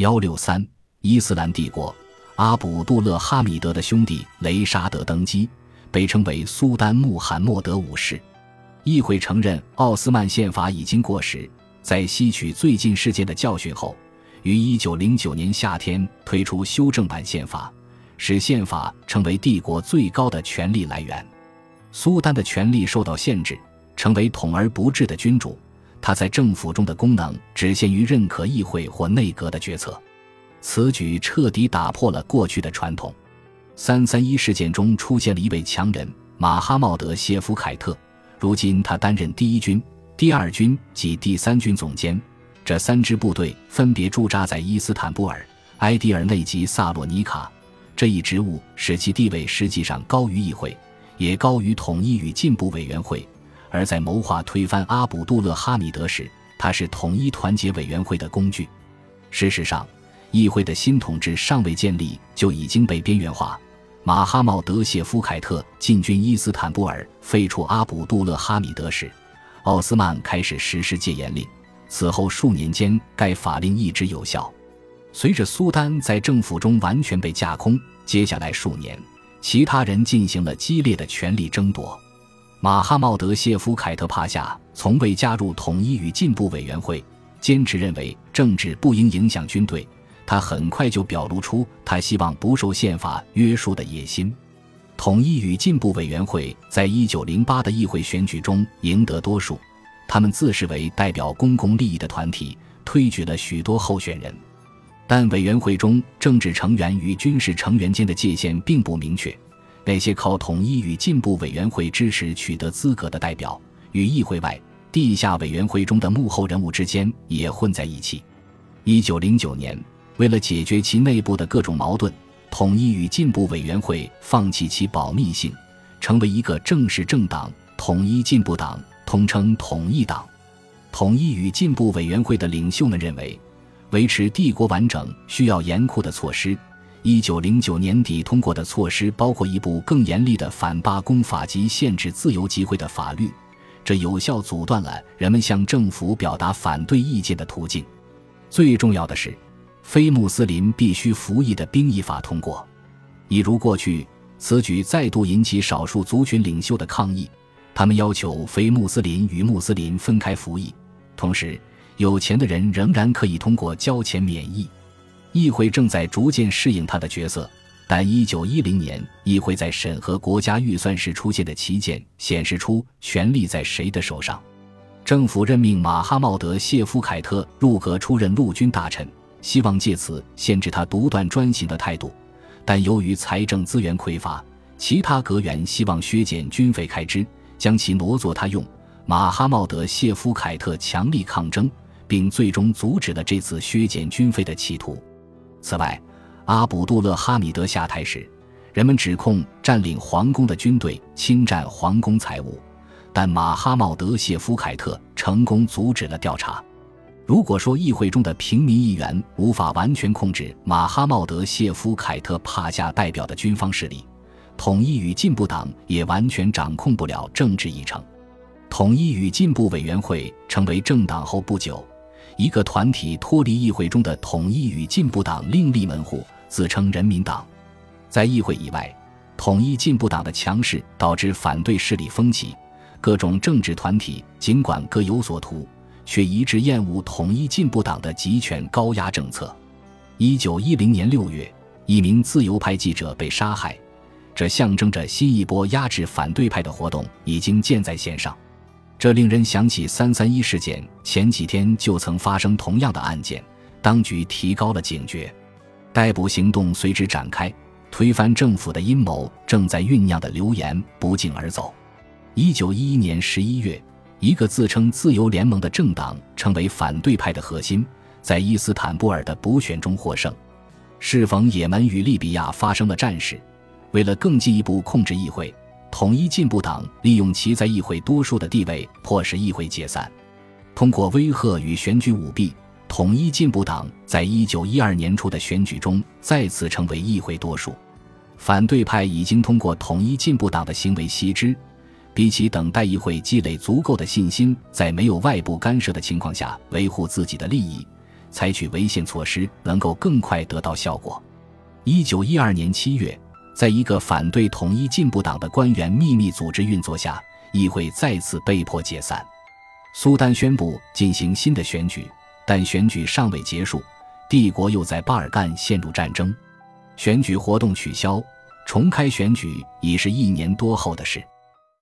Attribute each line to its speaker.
Speaker 1: 幺六三，伊斯兰帝国，阿卜杜勒哈米德的兄弟雷沙德登基，被称为苏丹穆罕默德五世。议会承认奥斯曼宪法已经过时，在吸取最近事件的教训后，于一九零九年夏天推出修正版宪法，使宪法成为帝国最高的权力来源。苏丹的权力受到限制，成为统而不治的君主。他在政府中的功能只限于认可议会或内阁的决策，此举彻底打破了过去的传统。三三一事件中出现了一位强人马哈茂德谢夫凯特，如今他担任第一军、第二军及第三军总监，这三支部队分别驻扎在伊斯坦布尔、埃迪尔内及萨洛尼卡。这一职务使其地位实际上高于议会。也高于统一与进步委员会，而在谋划推翻阿卜杜勒哈米德时，他是统一团结委员会的工具。事实上，议会的新统治尚未建立就已经被边缘化。马哈茂德谢夫凯特进军伊斯坦布尔，废除阿卜杜勒哈米德时，奥斯曼开始实施戒严令。此后数年间，该法令一直有效。随着苏丹在政府中完全被架空，接下来数年。其他人进行了激烈的权力争夺。马哈茂德谢夫凯特帕夏从未加入统一与进步委员会，坚持认为政治不应影响军队。他很快就表露出他希望不受宪法约束的野心。统一与进步委员会在一九零八的议会选举中赢得多数，他们自视为代表公共利益的团体，推举了许多候选人。但委员会中政治成员与军事成员间的界限并不明确，那些靠统一与进步委员会支持取得资格的代表，与议会外地下委员会中的幕后人物之间也混在一起。一九零九年，为了解决其内部的各种矛盾，统一与进步委员会放弃其保密性，成为一个正式政党——统一进步党，统称统一党。统一与进步委员会的领袖们认为。维持帝国完整需要严酷的措施。一九零九年底通过的措施包括一部更严厉的反罢工法及限制自由集会的法律，这有效阻断了人们向政府表达反对意见的途径。最重要的是，非穆斯林必须服役的兵役法通过。一如过去，此举再度引起少数族群领袖的抗议，他们要求非穆斯林与穆斯林分开服役，同时。有钱的人仍然可以通过交钱免疫，议会正在逐渐适应他的角色。但一九一零年，议会在审核国家预算时出现的旗舰显示出权力在谁的手上。政府任命马哈茂德谢夫凯特入阁出任陆军大臣，希望借此限制他独断专行的态度。但由于财政资源匮乏，其他阁员希望削减军费开支，将其挪作他用。马哈茂德谢夫凯特强力抗争。并最终阻止了这次削减军费的企图。此外，阿卜杜勒哈米德下台时，人们指控占领皇宫的军队侵占皇宫财物，但马哈茂德谢夫凯特成功阻止了调查。如果说议会中的平民议员无法完全控制马哈茂德谢夫凯特帕夏代表的军方势力，统一与进步党也完全掌控不了政治议程。统一与进步委员会成为政党后不久。一个团体脱离议会中的统一与进步党另立门户，自称人民党。在议会以外，统一进步党的强势导致反对势力风起。各种政治团体尽管各有所图，却一致厌恶统一进步党的集权高压政策。一九一零年六月，一名自由派记者被杀害，这象征着新一波压制反对派的活动已经箭在弦上。这令人想起三三一事件前几天就曾发生同样的案件，当局提高了警觉，逮捕行动随之展开。推翻政府的阴谋正在酝酿的流言不胫而走。一九一一年十一月，一个自称自由联盟的政党成为反对派的核心，在伊斯坦布尔的补选中获胜。适逢也门与利比亚发生了战事，为了更进一步控制议会。统一进步党利用其在议会多数的地位，迫使议会解散。通过威吓与选举舞弊，统一进步党在一九一二年初的选举中再次成为议会多数。反对派已经通过统一进步党的行为悉知，比起等待议会积累足够的信心，在没有外部干涉的情况下维护自己的利益，采取违宪措施能够更快得到效果。一九一二年七月，在一个反对统一进步党的官员秘密组织运作下，议会再次被迫解散。苏丹宣布进行新的选举，但选举尚未结束，帝国又在巴尔干陷入战争，选举活动取消，重开选举已是一年多后的事。